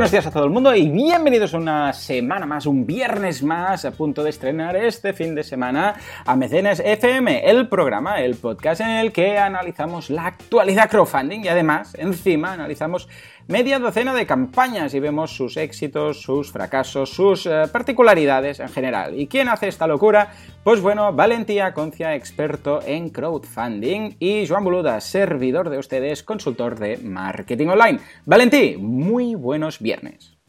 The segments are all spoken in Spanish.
buenos días a todo el mundo y bienvenidos una semana más, un viernes más, a punto de estrenar este fin de semana a Mecenas FM, el programa, el podcast en el que analizamos la actualidad crowdfunding y además, encima, analizamos media docena de campañas y vemos sus éxitos, sus fracasos, sus eh, particularidades en general. ¿Y quién hace esta locura? Pues bueno, Valentía Concia, experto en crowdfunding, y Joan Boluda, servidor de ustedes, consultor de marketing online. Valentí, muy buenos viernes.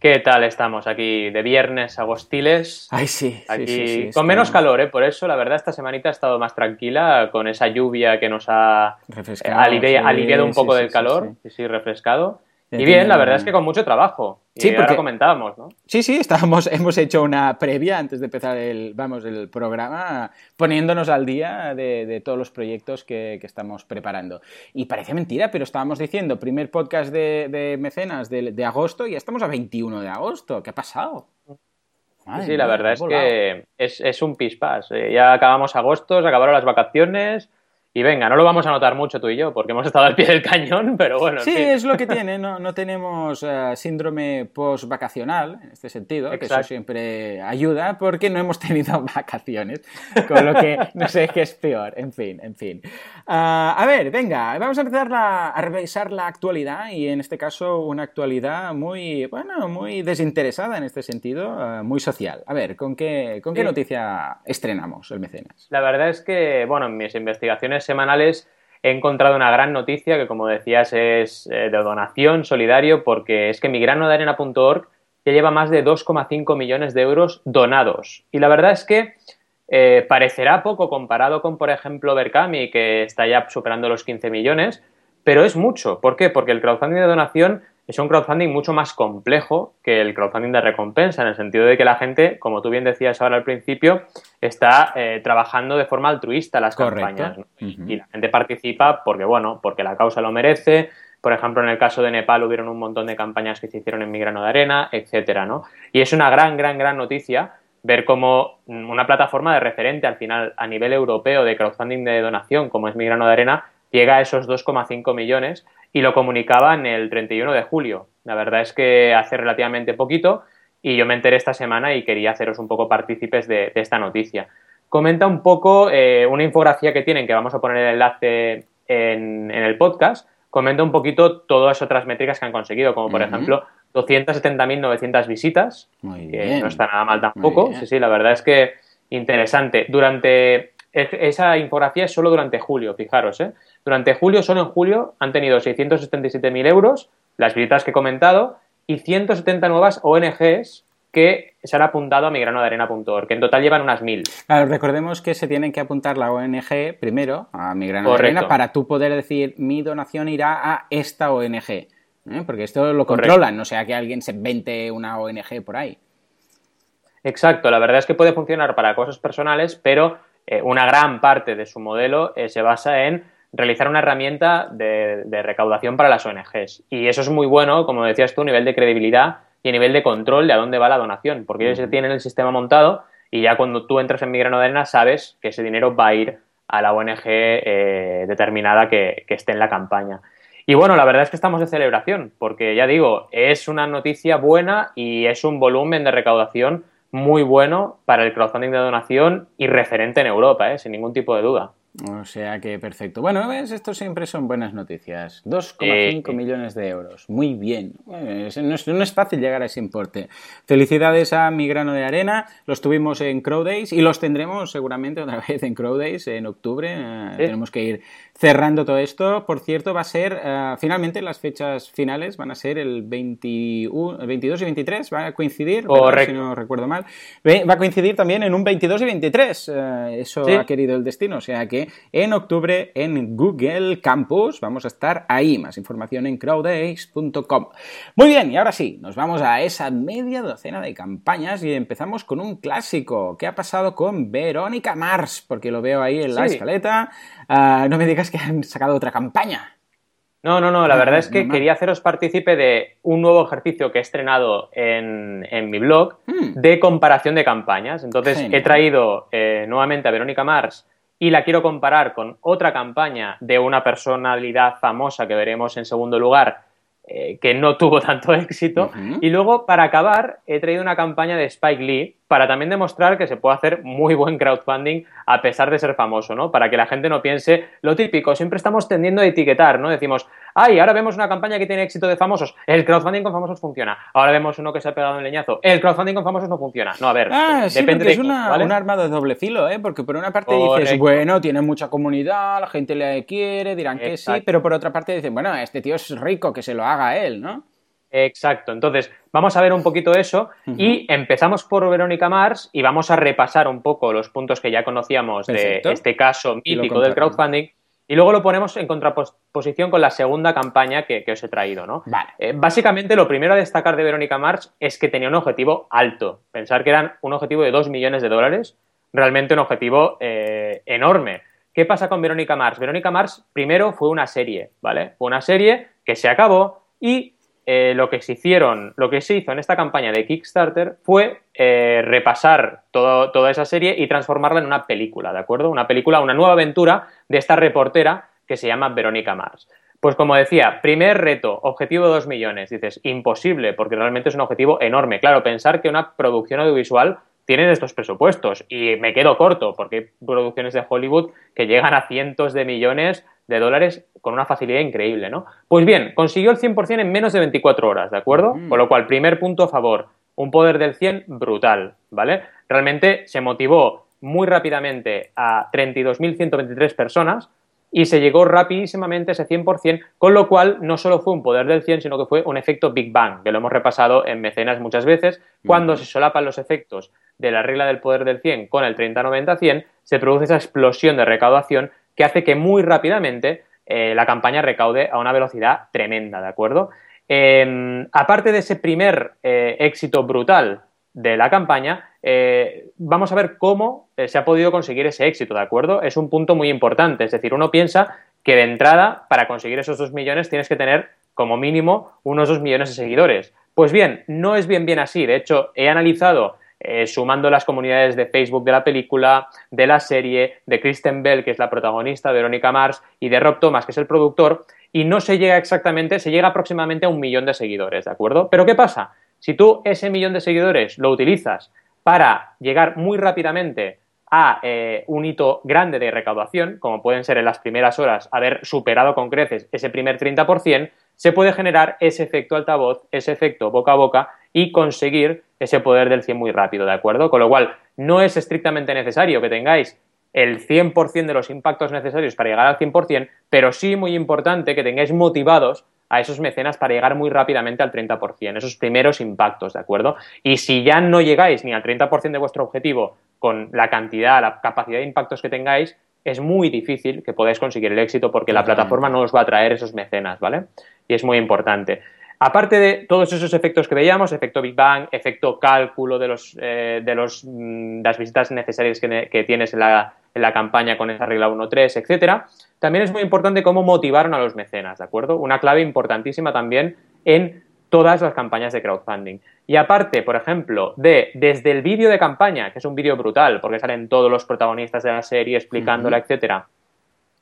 ¿Qué tal estamos aquí de viernes agostiles? Ay, sí. Aquí sí, sí, sí, con menos calor, ¿eh? Por eso, la verdad, esta semanita ha estado más tranquila con esa lluvia que nos ha sí, aliviado un poco del calor, sí, sí, refrescado. Y bien, la verdad es que con mucho trabajo. Y Sí, ahora porque- comentábamos, ¿no? Sí, sí, estábamos, hemos hecho una previa antes de empezar el, vamos, el programa, poniéndonos al día de, de todos los proyectos que, que estamos preparando. Y parece mentira, pero estábamos diciendo, primer podcast de, de mecenas de, de agosto y ya estamos a 21 de agosto. ¿Qué ha pasado? Madre Sí, la verdad es volado. que es, es un pispás. Eh, ya acabamos agosto, se acabaron las vacaciones y venga, no lo vamos a notar mucho tú y yo porque hemos estado al pie del cañón, pero bueno, en Sí, fin. es lo que tiene, no, no tenemos eh, síndrome post-vacacional en este sentido, que eso Exacto. siempre ayuda porque no hemos tenido vacaciones, con lo que no sé qué es peor, en fin, en fin. Ah, a ver, venga, vamos a empezar la- a revisar la actualidad y en este caso una actualidad muy, bueno, muy desinteresada en este sentido, ah, muy social. A ver, ¿con qué, con qué Sí. noticia estrenamos el mecenas? La verdad es que, bueno, en mis investigaciones semanales he encontrado una gran noticia que, como decías, es eh, de donación solidario, porque es que migranodearena.org ya lleva más de 2,5 millones de euros donados. Y la verdad es que eh, parecerá poco comparado con, por ejemplo, Berkami, que está ya superando los 15 millones, pero es mucho. ¿Por qué? Porque el crowdfunding de donación es un crowdfunding mucho más complejo que el crowdfunding de recompensa, en el sentido de que la gente, como tú bien decías ahora al principio, está eh, trabajando de forma altruista las Correcto. campañas. ¿no? Y- la gente participa porque, bueno, porque la causa lo merece. Por ejemplo, en el caso de Nepal hubieron un montón de campañas que se hicieron en Migrano de Arena, etcétera, ¿no? Y es una gran, gran, gran noticia ver cómo mm, una plataforma de referente al final a nivel europeo de crowdfunding de donación, como es Migrano de Arena, llega a esos 2,5 millones y lo comunicaban el 31 de julio. La verdad es que hace relativamente poquito y yo me enteré esta semana y quería haceros un poco partícipes de, de esta noticia. Comenta un poco eh, una infografía que tienen, que vamos a poner el enlace en, en el podcast, comenta un poquito todas otras métricas que han conseguido, como por Ujú. ejemplo 270.900 visitas, Muy que bien. no está nada mal tampoco. Sí, sí, la verdad es que interesante. Durante esa infografía es solo durante julio, fijaros, ¿eh? Durante julio, solo en julio, han tenido 677.000 euros, las visitas que he comentado, y 170 nuevas ONGs que se han apuntado a migranodearena.org, que en total llevan unas 1.000. Claro, recordemos que se tienen que apuntar la ONG primero a Migrano de. Arena para tú poder decir mi donación irá a esta ONG. ¿eh? Porque esto lo controlan, no sea que alguien se invente una ONG por ahí. Exacto, la verdad es que puede funcionar para cosas personales, pero eh, una gran parte de su modelo eh, se basa en realizar una herramienta de, de recaudación para las ONGs. Y eso es muy bueno, como decías tú, a nivel de credibilidad y a nivel de control de a dónde va la donación, porque ellos ya tienen el sistema montado y ya cuando tú entras en Migrano de Arena sabes que ese dinero va a ir a la ONG eh, determinada que, que esté en la campaña. Y bueno, la verdad es que estamos de celebración, porque ya digo, es una noticia buena y es un volumen de recaudación muy bueno para el crowdfunding de donación y referente en Europa, ¿eh? sin ningún tipo de duda. O sea que perfecto. Bueno, ves, esto siempre son buenas noticias. 2,5 Eh, millones de euros. Muy bien. Bueno, no, es, no es fácil llegar a ese importe. Felicidades a Migrano de Arena. Los tuvimos en Crow Days y los tendremos seguramente otra vez en Crow Days en octubre. Eh, Sí. Tenemos que ir cerrando todo esto. Por cierto, va a ser, eh, finalmente las fechas finales van a ser el, 21, el 22 y 23. Va a coincidir, si no recuerdo mal. Va a coincidir también en un 22 y 23. eh, eso Sí. ha querido el destino. O sea que en octubre en Google Campus vamos a estar ahí. Más información en crowdays.com. Muy bien, y ahora sí, nos vamos a esa media docena de campañas y empezamos con un clásico. ¿Qué ha pasado con Verónica Mars? Porque lo veo ahí en la Sí. escaleta. Ah, no me digas que han sacado otra campaña. No, no, no, la Ah, verdad es que quería haceros partícipe de un nuevo ejercicio que he estrenado en, en mi blog Mm. de comparación de campañas. Entonces Genial. he traído eh, nuevamente a Verónica Mars y la quiero comparar con otra campaña de una personalidad famosa que veremos en segundo lugar eh, que no tuvo tanto éxito. Y luego, para acabar, he traído una campaña de Spike Lee para también demostrar que se puede hacer muy buen crowdfunding a pesar de ser famoso, ¿no? Para que la gente no piense lo típico, siempre estamos tendiendo a etiquetar, ¿no? Decimos, ay, ahora vemos una campaña que tiene éxito de famosos, el crowdfunding con famosos funciona. Ahora vemos uno que se ha pegado en leñazo, el crowdfunding con famosos no funciona. No, a ver, ah, depende de es una, un arma de doble filo, ¿eh? Porque por una parte dices, bueno, tiene mucha comunidad, la gente le quiere, dirán que sí, pero por otra parte dicen, bueno, este tío es rico, que se lo haga él, ¿no? Exacto. Entonces, vamos a ver un poquito eso y empezamos por Verónica Mars y vamos a repasar un poco los puntos que ya conocíamos de este caso mítico del crowdfunding y luego lo ponemos en contraposición con la segunda campaña que, os he traído, ¿no? Eh, básicamente, lo primero a destacar de Verónica Mars es que tenía un objetivo alto. Pensar que eran un objetivo de 2 millones de dólares, realmente un objetivo eh, enorme. ¿Qué pasa con Verónica Mars? Verónica Mars primero fue una serie, ¿vale? Fue una serie que se acabó y eh, lo que se hicieron, lo que se hizo en esta campaña de Kickstarter fue eh, repasar toda esa serie y transformarla en una película, ¿de acuerdo? Una película, una nueva aventura de esta reportera que se llama Verónica Mars. Pues como decía, primer reto, objetivo de 2 millones. Dices, imposible, porque realmente es un objetivo enorme. Claro, pensar que una producción audiovisual tiene estos presupuestos y me quedo corto, porque hay producciones de Hollywood que llegan a cientos de millones de dólares con una facilidad increíble, ¿no? Pues bien, consiguió el 100% en menos de 24 horas, ¿de acuerdo? Con lo cual, primer punto a favor, un poder del 100 brutal, ¿vale? Realmente se motivó muy rápidamente a 32.123 personas y se llegó rapidísimamente a ese 100%, con lo cual no solo fue un poder del 100, sino que fue un efecto Big Bang, que lo hemos repasado en mecenas muchas veces. Cuando se solapan los efectos de la regla del poder del 100 con el 30-90-100, se produce esa explosión de recaudación que hace que muy rápidamente eh, la campaña recaude a una velocidad tremenda, ¿de acuerdo? Em, aparte de ese primer eh, éxito brutal de la campaña, eh, vamos a ver cómo se ha podido conseguir ese éxito, ¿de acuerdo? Es un punto muy importante, es decir, uno piensa que de entrada, para conseguir esos dos millones, tienes que tener como mínimo unos dos millones de seguidores. Pues bien, no es bien bien así. De hecho, he analizado eh, sumando las comunidades de Facebook de la película, de la serie, de Kristen Bell, que es la protagonista, Verónica Mars, y de Rob Thomas, que es el productor, y no se llega exactamente, se llega aproximadamente a un millón de seguidores, ¿de acuerdo? Pero ¿qué pasa? Si tú ese millón de seguidores lo utilizas para llegar muy rápidamente a eh, un hito grande de recaudación, como pueden ser en las primeras horas haber superado con creces ese primer 30%, se puede generar ese efecto altavoz, ese efecto boca a boca y conseguir ese poder del 100 muy rápido, ¿de acuerdo? Con lo cual, no es estrictamente necesario que tengáis el 100% de los impactos necesarios para llegar al 100%, pero sí muy importante que tengáis motivados a esos mecenas para llegar muy rápidamente al 30%, esos primeros impactos, ¿de acuerdo? Y si ya no llegáis ni al 30% de vuestro objetivo con la cantidad, la capacidad de impactos que tengáis, es muy difícil que podáis conseguir el éxito porque la plataforma no os va a traer esos mecenas, ¿vale? Y es muy importante. Aparte de todos esos efectos que veíamos, efecto Big Bang, efecto cálculo de, los, eh, de los, mm, las visitas necesarias que, tienes en la, en la, campaña con esa regla 1.3, etcétera, también es muy importante cómo motivaron a los mecenas, ¿de acuerdo? Una clave importantísima también en todas las campañas de crowdfunding. Y aparte, por ejemplo, de desde el vídeo de campaña, que es un vídeo brutal, porque salen todos los protagonistas de la serie explicándola, etcétera,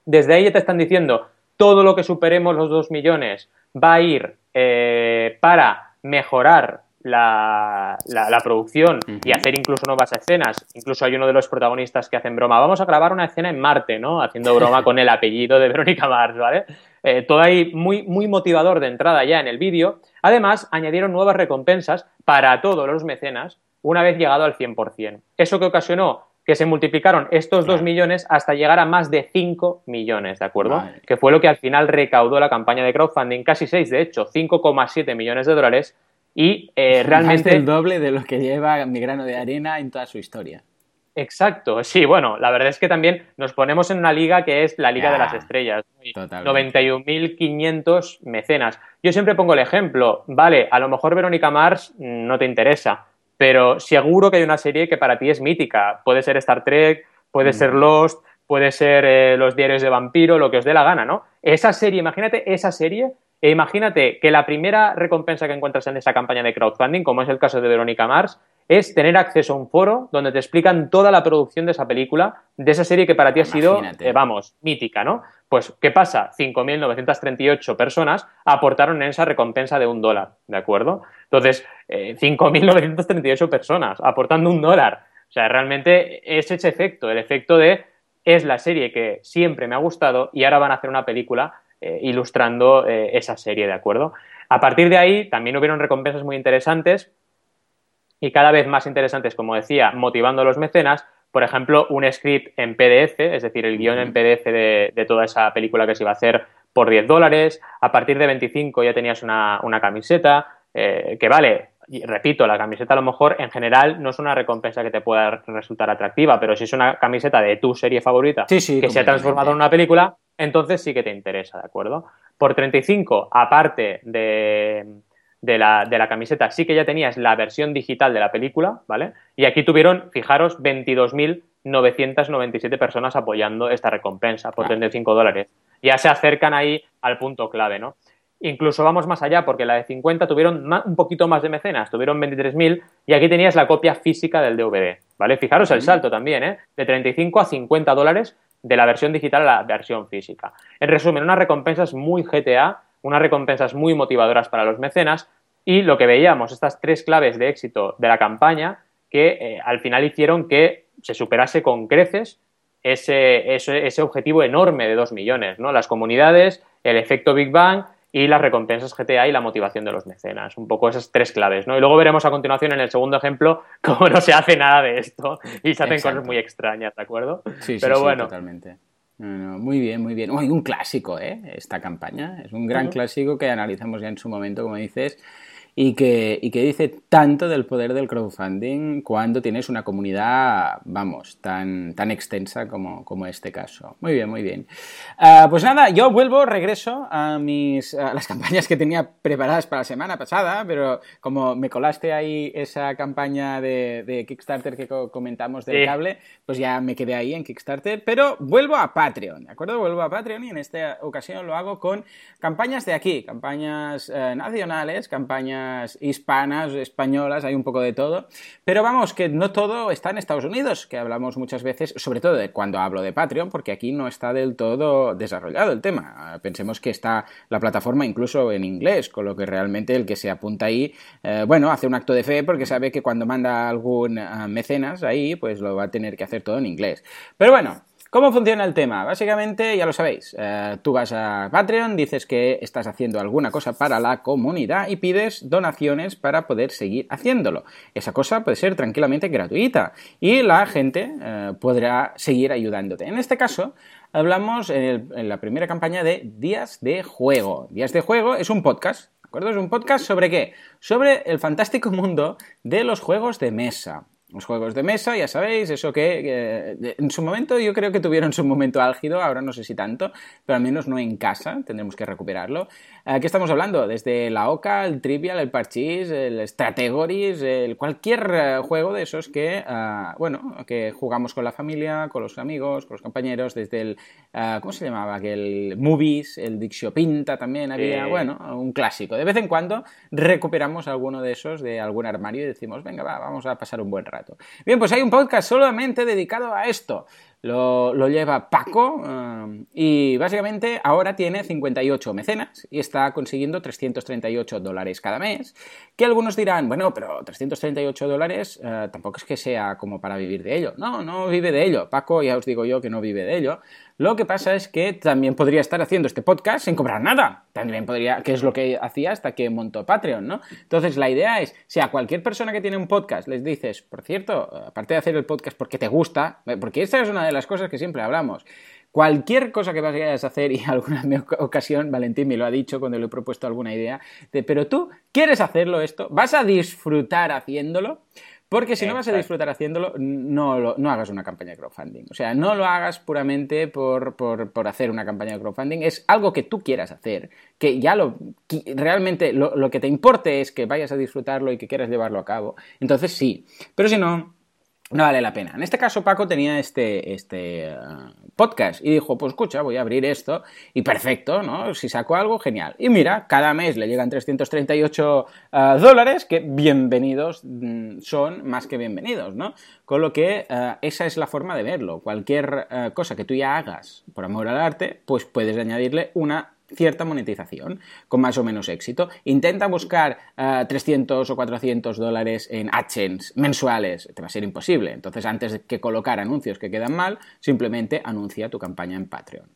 desde ahí ya te están diciendo todo lo que superemos los 2 millones va a ir eh, para mejorar la, la, producción y hacer incluso nuevas escenas. Incluso hay uno de los protagonistas que hacen broma. Vamos a grabar una escena en Marte, ¿no? Haciendo broma con el apellido de Verónica Mars, ¿vale? Eh, todo ahí muy, muy motivador de entrada ya en el vídeo. Además, añadieron nuevas recompensas para todos los mecenas una vez llegado al 100%. Eso que ocasionó que se multiplicaron estos 2 millones hasta llegar a más de 5 millones, ¿de acuerdo? Que fue lo que al final recaudó la campaña de crowdfunding, casi 6 de hecho, 5,7 millones de dólares y eh, realmente... el doble de lo que lleva mi grano de arena en toda su historia. Exacto, sí, bueno, la verdad es que también nos ponemos en una liga que es la Liga de las Estrellas. 91.500 mecenas. Yo siempre pongo el ejemplo, vale, a lo mejor Verónica Mars no te interesa, pero seguro que hay una serie que para ti es mítica. Puede ser Star Trek, puede ser mm. Lost, puede ser eh, los diarios de vampiro, lo que os dé la gana, ¿no? Esa serie, imagínate esa serie e imagínate que la primera recompensa que encuentras en esa campaña de crowdfunding, como es el caso de Verónica Mars, es tener acceso a un foro donde te explican toda la producción de esa película, de esa serie que para ti ha sido, eh, vamos, mítica, ¿no? Pues, ¿qué pasa? 5.938 personas aportaron en esa recompensa de un dólar, ¿de acuerdo? Entonces, 5.938 eh, personas aportando un dólar. O sea, realmente es ese efecto, el efecto de es la serie que siempre me ha gustado y ahora van a hacer una película eh, ilustrando esa serie, ¿de acuerdo? A partir de ahí también hubieron recompensas muy interesantes y cada vez más interesantes, como decía, motivando a los mecenas. Por ejemplo, un script en PDF, es decir, el guion en PDF de, toda esa película que se iba a hacer por 10 dólares. A partir de 25 ya tenías una, camiseta eh, que vale, y repito, la camiseta a lo mejor en general no es una recompensa que te pueda resultar atractiva, pero si es una camiseta de tu serie favorita que se ha transformado en una película, entonces sí que te interesa, ¿de acuerdo? Por 35, aparte de, de la, de la, camiseta, sí que ya tenías la versión digital de la película, ¿vale? Y aquí tuvieron, fijaros, 22.997 personas apoyando esta recompensa por 35 dólares. Ya se acercan ahí al punto clave, ¿no? Incluso vamos más allá, porque la de 50 tuvieron un poquito más de mecenas, tuvieron 23.000 y aquí tenías la copia física del DVD, ¿vale? Fijaros el salto también, ¿eh? De 35 a 50 dólares de la versión digital a la versión física. En resumen, unas recompensas muy GTA unas recompensas muy motivadoras para los mecenas y lo que veíamos, estas tres claves de éxito de la campaña que eh, al final hicieron que se superase con creces ese, ese, objetivo enorme de 2 millones, ¿no? Las comunidades, el efecto Big Bang y las recompensas GTA y la motivación de los mecenas. Un poco esas tres claves, ¿no? Y luego veremos a continuación en el segundo ejemplo cómo no se hace nada de esto y se hacen cosas muy extrañas, ¿de acuerdo? Sí, Pero bueno, totalmente muy bien, muy bien. un clásico, ¿eh? Esta campaña. Es un gran clásico que analizamos ya en su momento, como dices y que, y que dice tanto del poder del crowdfunding cuando tienes una comunidad, vamos, tan, tan extensa como, como este caso. Muy bien, muy bien. Ah, pues nada, yo vuelvo, regreso a, mis, a las campañas que tenía preparadas para la semana pasada, pero como me colaste ahí esa campaña de, de Kickstarter que comentamos del cable, pues ya me quedé ahí en Kickstarter, pero vuelvo a Patreon, ¿de acuerdo? Vuelvo a Patreon y en esta ocasión lo hago con campañas de aquí, campañas eh, nacionales, campañas hispanas, españolas, hay un poco de todo. Pero vamos, que no todo está en Estados Unidos, que hablamos muchas veces, sobre todo de cuando hablo de Patreon, porque aquí no está del todo desarrollado el tema. Pensemos que está la plataforma incluso en inglés, con lo que realmente el que se apunta ahí, eh, bueno, hace un acto de fe porque sabe que cuando manda algún eh, mecenas ahí, pues lo va a tener que hacer todo en inglés. Pero bueno, ¿Cómo funciona el tema? Básicamente, ya lo sabéis, eh, tú vas a Patreon, dices que estás haciendo alguna cosa para la comunidad y pides donaciones para poder seguir haciéndolo. Esa cosa puede ser tranquilamente gratuita y la gente eh, podrá seguir ayudándote. En este caso, hablamos en, en, la primera campaña de Días de Juego. Días de Juego es un podcast, ¿de acuerdo? Es un podcast sobre qué? Sobre el fantástico mundo de los juegos de mesa. Los juegos de mesa, ya sabéis, eso que, en su momento yo creo que tuvieron su momento álgido, ahora no sé si tanto, pero al menos no en casa, tendremos que recuperarlo. ¿Qué estamos hablando? Desde la OCA, el Trivial, el Parchís, el Strategories, el cualquier eh, juego de esos que, ah, bueno, que jugamos con la familia, con los amigos, con los compañeros, desde el, ah, ¿cómo se llamaba? El Movies, el Dixio Pinta también había, bueno, un clásico. De vez en cuando recuperamos alguno de esos de algún armario y decimos, venga, va, vamos a pasar un buen rato. Bien, pues hay un podcast solamente dedicado a esto lo, lleva Paco um, y básicamente ahora tiene 58 mecenas y está consiguiendo 338 dólares cada mes, que algunos dirán, bueno, pero 338 dólares uh, tampoco es que sea como para vivir de ello. No, no vive de ello. Paco ya os digo yo que no vive de ello. Lo que pasa es que también podría estar haciendo este podcast sin cobrar nada. También podría, que es lo que hacía hasta que montó Patreon, ¿no? Entonces la idea es, si a cualquier persona que tiene un podcast les dices, por cierto, aparte de hacer el podcast porque te gusta, porque esta es una de las cosas que siempre hablamos, cualquier cosa que vayas a hacer, y alguna ocasión Valentín me lo ha dicho cuando le he propuesto alguna idea, de, pero tú quieres hacerlo esto, vas a disfrutar haciéndolo, porque si no vas a disfrutar haciéndolo, no, no hagas una campaña de crowdfunding. O sea, no lo hagas puramente por, hacer una campaña de crowdfunding. Es algo que tú quieras hacer. Que ya lo. realmente lo, que te importe es que vayas a disfrutarlo y que quieras llevarlo a cabo. Entonces sí. Pero si no, no vale la pena. En este caso, Paco tenía este, este podcast. Y dijo, pues escucha, voy a abrir esto y perfecto, ¿no? Si saco algo, genial. Y mira, cada mes le llegan 338 ah, dólares, que bienvenidos mm, son más que bienvenidos, ¿no? Con lo que ah, esa es la forma de verlo. Cualquier ah, cosa que tú ya hagas por amor al arte, pues puedes añadirle una cierta monetización con más o menos éxito. Intenta buscar 300 eh, o 400 dólares en AdSense mensuales, te va a ser imposible. Entonces, antes de que colocar anuncios que quedan mal, simplemente anuncia tu campaña en Patreon.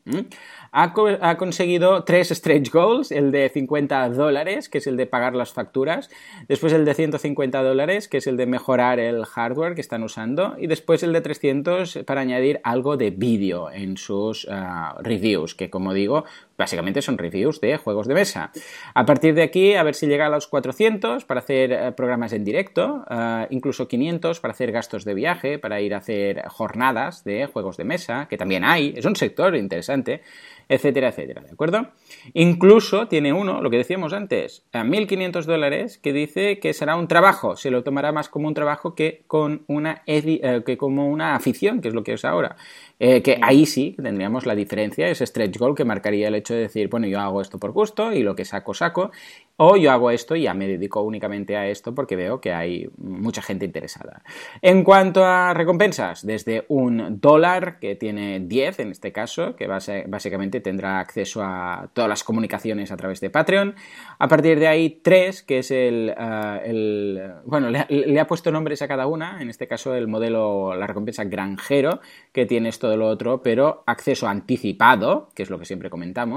Ha, conseguido tres stretch goals, el de 50 dólares, que es el de pagar las facturas, después el de 150 dólares, que es el de mejorar el hardware que están usando, y después el de 300 para añadir algo de vídeo en sus eh, reviews, que como digo, básicamente son reviews de juegos de mesa. A partir de aquí, a ver si llega a los 400 para hacer eh, programas en directo, eh, incluso 500 para hacer gastos de viaje, para ir a hacer jornadas de juegos de mesa, que también hay, es un sector interesante etcétera, etcétera, ¿de acuerdo? Incluso tiene uno, lo que decíamos antes, a 1.500 dólares, que dice que será un trabajo, se lo tomará más como un trabajo que, con una, eh, que como una afición, que es lo que es ahora. Eh, que ahí sí tendríamos la diferencia, ese stretch goal que marcaría el hecho de decir, bueno, yo hago esto por gusto y lo que saco, saco, o yo hago esto y ya me dedico únicamente a esto porque veo que hay mucha gente interesada. En cuanto a recompensas, desde un dólar, que tiene 10 en este caso, que básicamente tendrá acceso a todas las comunicaciones a través de Patreon. A partir de ahí, 3, que es el... Eh, bueno, le, ha puesto nombres a cada una, en este caso el modelo, la recompensa granjero, que tiene esto de lo otro, pero acceso anticipado, que es lo que siempre comentamos.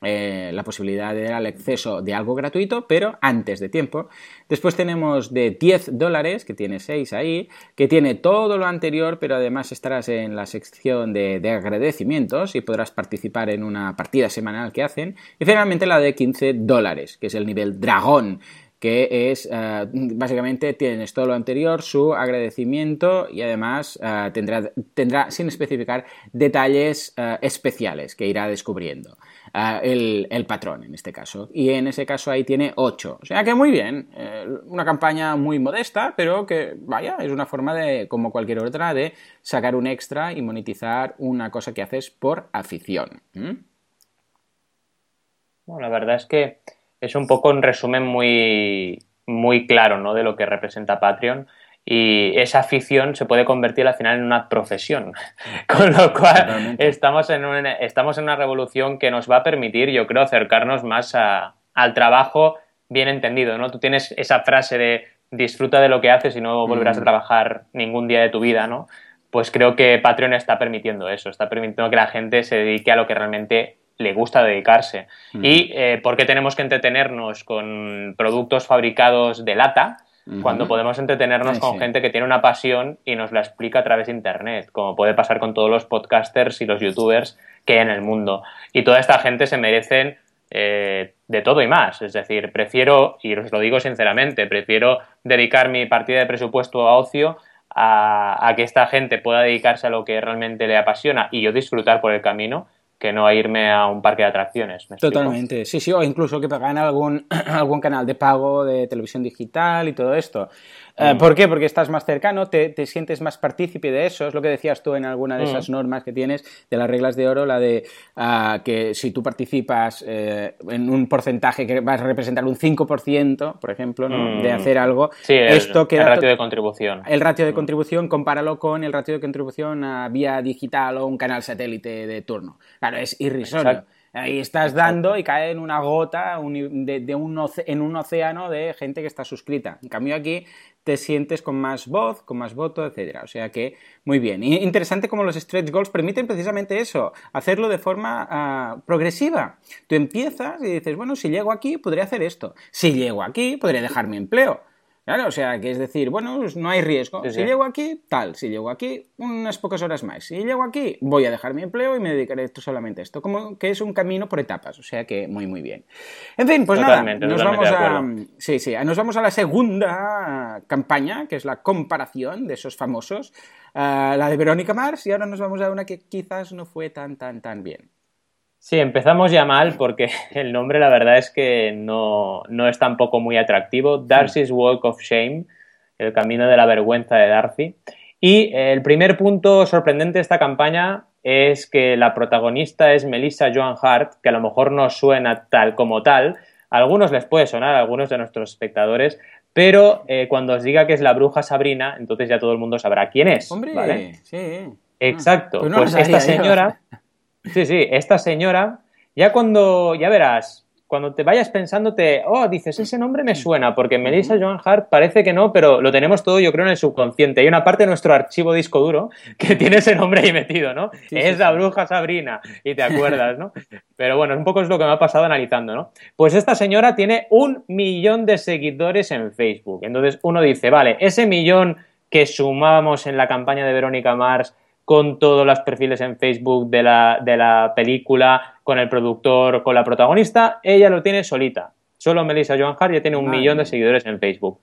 Eh, la posibilidad de dar el acceso de algo gratuito, pero antes de tiempo. Después tenemos de 10 dólares, que tiene 6 ahí, que tiene todo lo anterior, pero además estarás en la sección de, de, agradecimientos y podrás participar en una partida semanal que hacen. Y finalmente la de 15 dólares, que es el nivel dragón que es eh, básicamente tienes todo lo anterior, su agradecimiento y además eh, tendrá, tendrá, sin especificar, detalles especiales que irá descubriendo el, patrón en este caso. Y en ese caso ahí tiene 8. O sea que muy bien. Eh, una campaña muy modesta, pero que, vaya, es una forma de, como cualquier otra, de sacar un extra y monetizar una cosa que haces por afición. Bueno, la verdad es que es un poco un resumen muy, muy claro ¿no? de lo que representa Patreon y esa afición se puede convertir al final en una profesión. Con lo cual estamos en, una, estamos en una revolución que nos va a permitir, yo creo, acercarnos más al trabajo bien entendido. ¿no? Tú tienes esa frase de disfruta de lo que haces y no volverás a mm. trabajar ningún día de tu vida, ¿no? Pues creo que Patreon está permitiendo eso, está permitiendo que la gente se dedique a lo que realmente le gusta dedicarse. Mm. ¿Y eh, por qué tenemos que entretenernos con productos fabricados de lata? cuando podemos entretenernos con gente que tiene una pasión y nos la explica a través de Internet, como puede pasar con todos los podcasters y los youtubers que hay en el mundo. Y toda esta gente se merecen eh, de todo y más. Es decir, prefiero, y os lo digo sinceramente, prefiero dedicar mi partida de presupuesto a ocio a, a que esta gente pueda dedicarse a lo que realmente le apasiona y yo disfrutar por el camino que no a irme a un parque de atracciones. Totalmente, sí, sí, o incluso que pagan algún, algún canal de pago de televisión digital y todo esto. Eh, mm. ¿Por qué? Porque estás más cercano, te, sientes más partícipe de eso. Es lo que decías tú en alguna de esas mm. normas que tienes de las reglas de oro, la de ah, que si tú participas eh, en un porcentaje que vas a representar un 5%, por ejemplo, ¿no? de mm. hacer algo, esto queda. El ratio de contribución. El ratio de contribución, compáralo con el ratio de contribución a vía digital o un canal satélite de turno. Claro, es irrisorio. Ahí estás dando y cae en una gota de, un en un océano de gente que está suscrita. En cambio aquí te sientes con más voz, con más voto, etcétera. O sea que muy bien. interesante como los stretch goals permiten precisamente eso, hacerlo de forma ah, progresiva. Tú empiezas y dices, bueno, si llego aquí, podría hacer esto. Si llego aquí, podría dejar mi empleo. Claro, o sea, que es decir, bueno, pues no hay riesgo. si llego aquí, tal. Si llego aquí, unas pocas horas más. Si llego aquí, voy a dejar mi empleo y me dedicaré esto solamente a esto. Como que es un camino por etapas. O sea que muy, muy bien. En fin, pues nada, nos vamos a. Sí, sí, nos vamos a la segunda campaña, que es la comparación de esos famosos. Ah, la de Verónica Mars, y ahora nos vamos a una que quizás no fue tan, tan, tan bien. Sí, empezamos ya mal porque el nombre la verdad es que no, es tampoco muy atractivo. Darcy's Walk of Shame, el camino de la vergüenza de Darcy. Y el primer punto sorprendente de esta campaña es que la protagonista es Melissa Joan Hart, que a lo mejor no suena tal como tal. A algunos les puede sonar, a algunos de nuestros espectadores, pero eh, cuando os diga que es la bruja Sabrina, entonces ya todo el mundo sabrá quién es. Hombre, sí. Exacto. Pues, pues esta señora, sí, sí, esta señora, ya cuando, ya verás, cuando te vayas pensándote, oh, dices, ese nombre me suena, porque Melissa Joan Hart parece que no, pero lo tenemos todo, yo creo, en el subconsciente. Hay una parte de nuestro archivo disco duro que tiene ese nombre ahí metido, ¿no? es la bruja Sabrina, y te acuerdas, ¿no? Pero bueno, un poco es lo que me ha pasado analizando, ¿no? Pues esta señora tiene un millón de seguidores en Facebook. Entonces uno dice, vale, ese millón que sumábamos en la campaña de Verónica Mars con todos los perfiles en Facebook de la, de la película, con el productor, con la protagonista, ella lo tiene solita. Solo Melissa Joan Hart ya tiene un millón de seguidores en Facebook.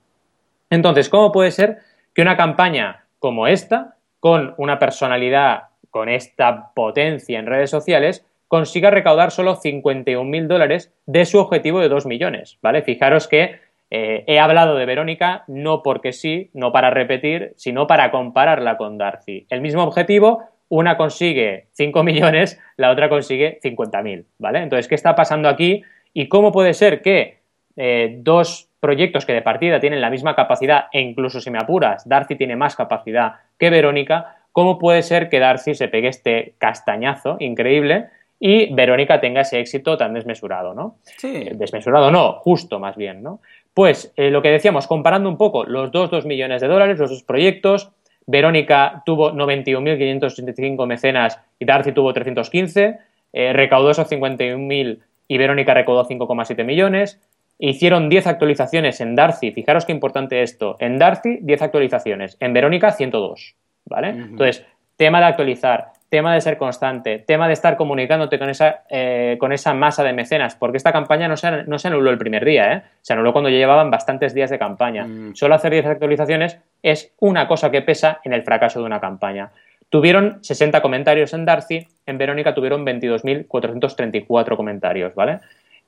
Entonces, ¿cómo puede ser que una campaña como esta, con una personalidad, con esta potencia en redes sociales, consiga recaudar solo 51.000 dólares de su objetivo de 2 millones? ¿Vale? Fijaros que eh, he hablado de Verónica no porque sí, no para repetir, sino para compararla con Darcy. El mismo objetivo, una consigue 5 millones, la otra consigue 50.000, ¿vale? Entonces, ¿qué está pasando aquí? ¿Y cómo puede ser que eh, dos proyectos que de partida tienen la misma capacidad, e incluso si me apuras, Darcy tiene más capacidad que Verónica, ¿cómo puede ser que Darcy se pegue este castañazo increíble y Verónica tenga ese éxito tan desmesurado, ¿no? Sí. Eh, desmesurado no, justo más bien, ¿no? Pues eh, lo que decíamos, comparando un poco los dos, dos millones de dólares, los dos proyectos, Verónica tuvo 91.585 mecenas y Darcy tuvo 315, eh, recaudó esos 51.000 y Verónica recaudó 5,7 millones. Hicieron 10 actualizaciones en Darcy, fijaros qué importante esto, en Darcy 10 actualizaciones, en Verónica 102, ¿vale? Entonces, tema de actualizar, tema de ser constante, tema de estar comunicándote con esa, eh, con esa masa de mecenas, porque esta campaña no se, no se anuló el primer día, ¿eh? se anuló cuando ya llevaban bastantes días de campaña. Mm. Solo hacer 10 actualizaciones es una cosa que pesa en el fracaso de una campaña. Tuvieron 60 comentarios en Darcy, en Verónica tuvieron 22.434 comentarios, ¿vale?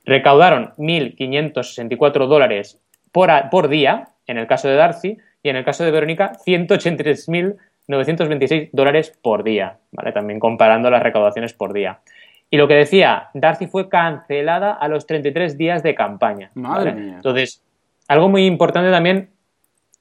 Recaudaron 1.564 dólares por, por día, en el caso de Darcy, y en el caso de Verónica, 183.000 926 dólares por día, ¿vale? También comparando las recaudaciones por día. Y lo que decía, Darcy fue cancelada a los 33 días de campaña. Madre mía. Entonces, algo muy importante también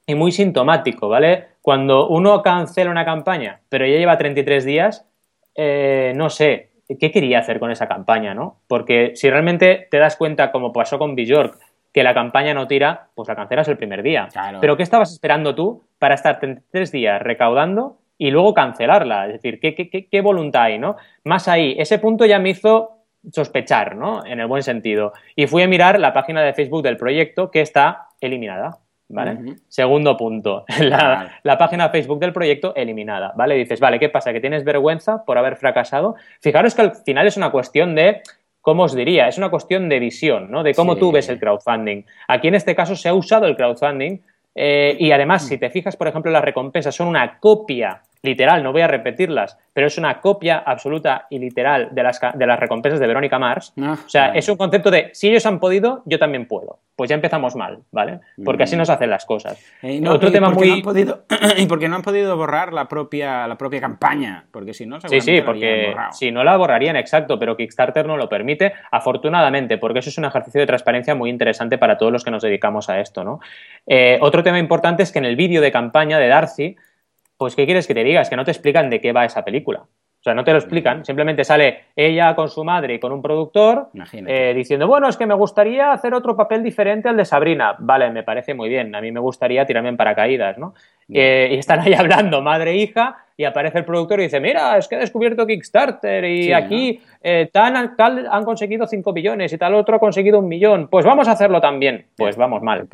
y muy sintomático, ¿vale? Cuando uno cancela una campaña, pero ya lleva 33 días, eh, no sé, ¿qué quería hacer con esa campaña, no? Porque si realmente te das cuenta, como pasó con Bjork, que la campaña no tira, pues la cancelas el primer día. Pero ¿qué estabas esperando tú para estar tres días recaudando y luego cancelarla? Es decir, ¿qué, qué, qué, voluntad hay, no? Más ahí, ese punto ya me hizo sospechar, ¿no? En el buen sentido. Y fui a mirar la página de Facebook del proyecto que está eliminada. ¿Vale? Segundo punto, la, la, página de Facebook del proyecto eliminada, ¿vale? Dices, vale, ¿qué pasa? ¿Que tienes vergüenza por haber fracasado? Fijaros que al final es una cuestión de ¿cómo os diría? Es una cuestión de visión, ¿no? De cómo tú ves el crowdfunding. Aquí en este caso se ha usado el crowdfunding eh, y además, si te fijas, por ejemplo, las recompensas son una copia literal, no voy a repetirlas, pero es una copia absoluta y literal de las, de las recompensas de Verónica Mars. Ah, o sea, es un concepto de si ellos han podido, yo también puedo. Pues ya empezamos mal, ¿vale? Porque así mm. nos hacen las cosas. Eh, Otro tema muy. No han podido, y porque no han podido borrar la propia, la propia campaña, porque si no, Sí, sí, porque si no la borrarían, exacto, pero Kickstarter no lo permite, afortunadamente, porque eso es un ejercicio de transparencia muy interesante para todos los que nos dedicamos a esto, ¿no? Eh, otro tema importante es que en el vídeo de campaña de Darcy pues, ¿qué quieres que te diga? Es que no te explican de qué va esa película. O sea, no te lo explican. Simplemente sale ella con su madre y con un productor eh, diciendo, bueno, es que me gustaría hacer otro papel diferente al de Sabrina. Vale, me parece muy bien. A mí me gustaría tirarme en paracaídas, ¿no? Eh, y están ahí hablando madre e hija y aparece el productor y dice, mira, es que he descubierto Kickstarter y aquí eh, tal, han conseguido 5 millones y tal otro ha conseguido un millón. Pues vamos a hacerlo también. Pues vamos mal.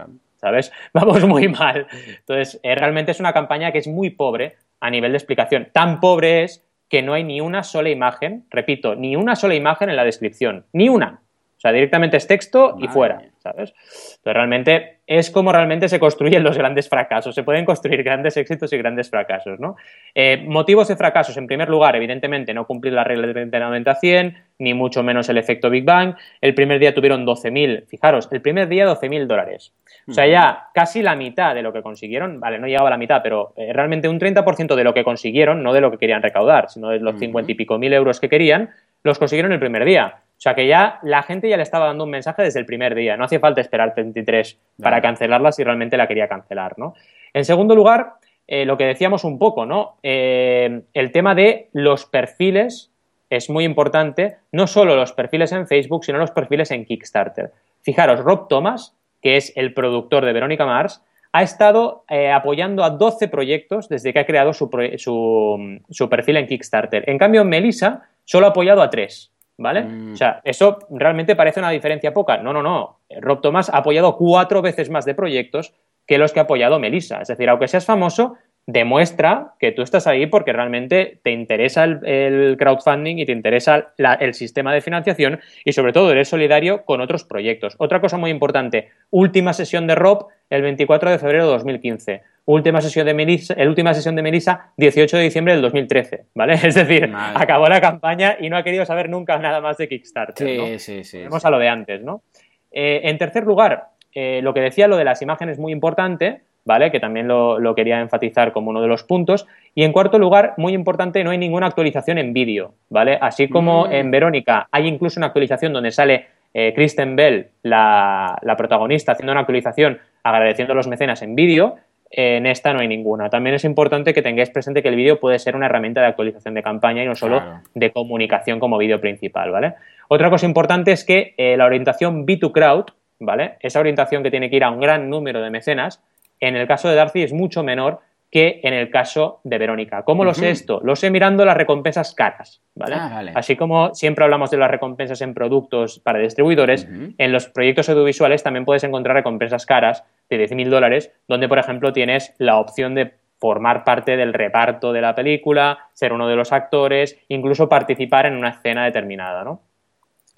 ¿Sabes? Vamos muy mal. Entonces, eh, realmente es una campaña que es muy pobre a nivel de explicación. Tan pobre es que no hay ni una sola imagen, repito, ni una sola imagen en la descripción, ni una. O sea, directamente es texto y fuera, ¿sabes? Entonces, realmente es como realmente se construyen los grandes fracasos. Se pueden construir grandes éxitos y grandes fracasos, ¿no? Eh, motivos de fracasos, en primer lugar, evidentemente, no cumplir la regla de 30-90-100, ni mucho menos el efecto Big Bang. El primer día tuvieron 12.000, fijaros, el primer día 12.000 dólares. O sea, ya casi la mitad de lo que consiguieron, vale, no llegaba a la mitad, pero eh, realmente un 30% de lo que consiguieron, no de lo que querían recaudar, sino de los 50 y pico mil euros que querían, los consiguieron el primer día. O sea que ya la gente ya le estaba dando un mensaje desde el primer día. No hacía falta esperar 33 para cancelarla si realmente la quería cancelar, ¿no? En segundo lugar, eh, lo que decíamos un poco, ¿no? Eh, el tema de los perfiles es muy importante, no solo los perfiles en Facebook, sino los perfiles en Kickstarter. Fijaros, Rob Thomas, que es el productor de Verónica Mars, ha estado eh, apoyando a 12 proyectos desde que ha creado su, su, perfil en Kickstarter. En cambio, Melissa solo ha apoyado a 3. ¿Vale? Mm. O sea, eso realmente parece una diferencia poca. No, no, no. Rob Thomas ha apoyado cuatro veces más de proyectos que los que ha apoyado Melissa. Es decir, aunque seas famoso, demuestra que tú estás ahí porque realmente te interesa el, crowdfunding y te interesa el sistema de financiación y sobre todo eres solidario con otros proyectos. Otra cosa muy importante, última sesión de Rob el 24 de febrero de 2015. Última sesión de Melissa, el última sesión de Melissa, 18 de diciembre del 2013, ¿vale? Es decir, acabó la campaña y no ha querido saber nunca nada más de Kickstarter. Sí, sí, sí. Vamos a lo de antes, ¿no? Eh, en tercer lugar, eh, lo que decía, lo de las imágenes muy importante, ¿vale? Que también lo, quería enfatizar como uno de los puntos. Y en cuarto lugar, muy importante, no hay ninguna actualización en vídeo, ¿vale? Así como mm. en Verónica hay incluso una actualización donde sale eh, Kristen Bell, la, protagonista, haciendo una actualización agradeciendo a los mecenas en vídeo, en esta no hay ninguna. También es importante que tengáis presente que el vídeo puede ser una herramienta de actualización de campaña y no solo de comunicación como vídeo principal, ¿vale? Otra cosa importante es que eh, la orientación B2Crowd, ¿vale? Esa orientación que tiene que ir a un gran número de mecenas, en el caso de Darcy es mucho menor que en el caso de Verónica. ¿Cómo lo sé esto? Lo sé mirando las recompensas caras, ah, ¿vale? Así como siempre hablamos de las recompensas en productos para distribuidores, en los proyectos audiovisuales también puedes encontrar recompensas caras de 10.000 dólares, donde, por ejemplo, tienes la opción de formar parte del reparto de la película, ser uno de los actores, incluso participar en una escena determinada, ¿no?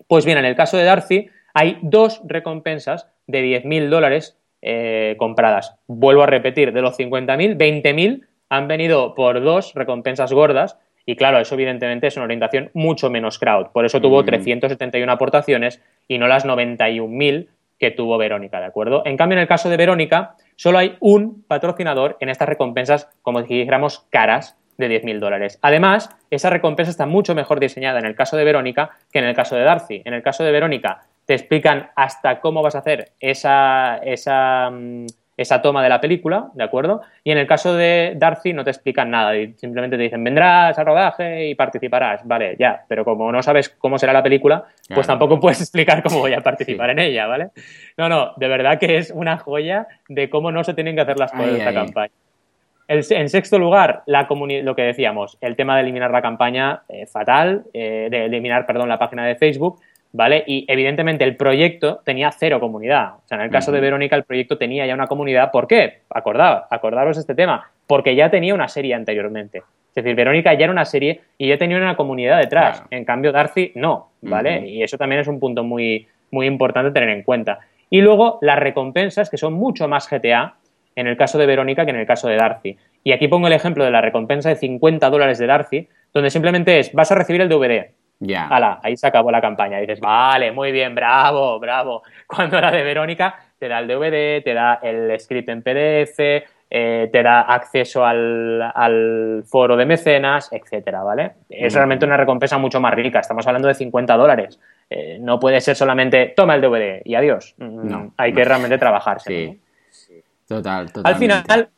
Pues bien, en el caso de Darcy hay dos recompensas de 10.000 dólares eh, compradas. Vuelvo a repetir, de los 50.000, 20.000 han venido por dos recompensas gordas y claro, eso evidentemente es una orientación mucho menos crowd. Por eso tuvo 371 mm. aportaciones y no las 91.000 que tuvo Verónica, ¿de acuerdo? En cambio, en el caso de Verónica, solo hay un patrocinador en estas recompensas, como dijéramos, caras de 10.000 dólares. Además, esa recompensa está mucho mejor diseñada en el caso de Verónica que en el caso de Darcy. En el caso de Verónica, te explican hasta cómo vas a hacer esa, esa, mm, esa toma de la película, ¿de acuerdo? Y en el caso de Darcy no te explican nada, simplemente te dicen, vendrás al rodaje y participarás, vale, ya, pero como no sabes cómo será la película, pues tampoco puedes explicar cómo voy a participar en ella, ¿vale? No, no, de verdad que es una joya de cómo no se tienen que hacer las cosas en esta campaña. en sexto lugar, la lo que decíamos, el tema de eliminar la campaña, eh, fatal, eh, de eliminar, perdón, la página de Facebook, ¿vale? Y evidentemente el proyecto tenía cero comunidad. O sea, en el caso de Verónica el proyecto tenía ya una comunidad. ¿Por qué? Acordad, acordaros este tema. Porque ya tenía una serie anteriormente. Es decir, Verónica ya era una serie y ya tenía una comunidad detrás. En cambio, Darcy no, ¿vale? Y eso también es un punto muy, muy importante tener en cuenta. Y luego las recompensas, que son mucho más GTA en el caso de Verónica que en el caso de Darcy. Y aquí pongo el ejemplo de la recompensa de 50 dólares de Darcy, donde simplemente es, vas a recibir el DVD, ya. ahí se acabó la campaña. dices, vale, muy bien, bravo, bravo. Cuando era de Verónica, te da el DVD, te da el script en PDF, eh, te da acceso al, foro de mecenas, etcétera, ¿vale? Es mm. realmente una recompensa mucho más rica. Estamos hablando de 50 dólares. Eh, no puede ser solamente toma el DVD y adiós. Mm, no, hay que realmente trabajarse. Sí. Total, total. Al final,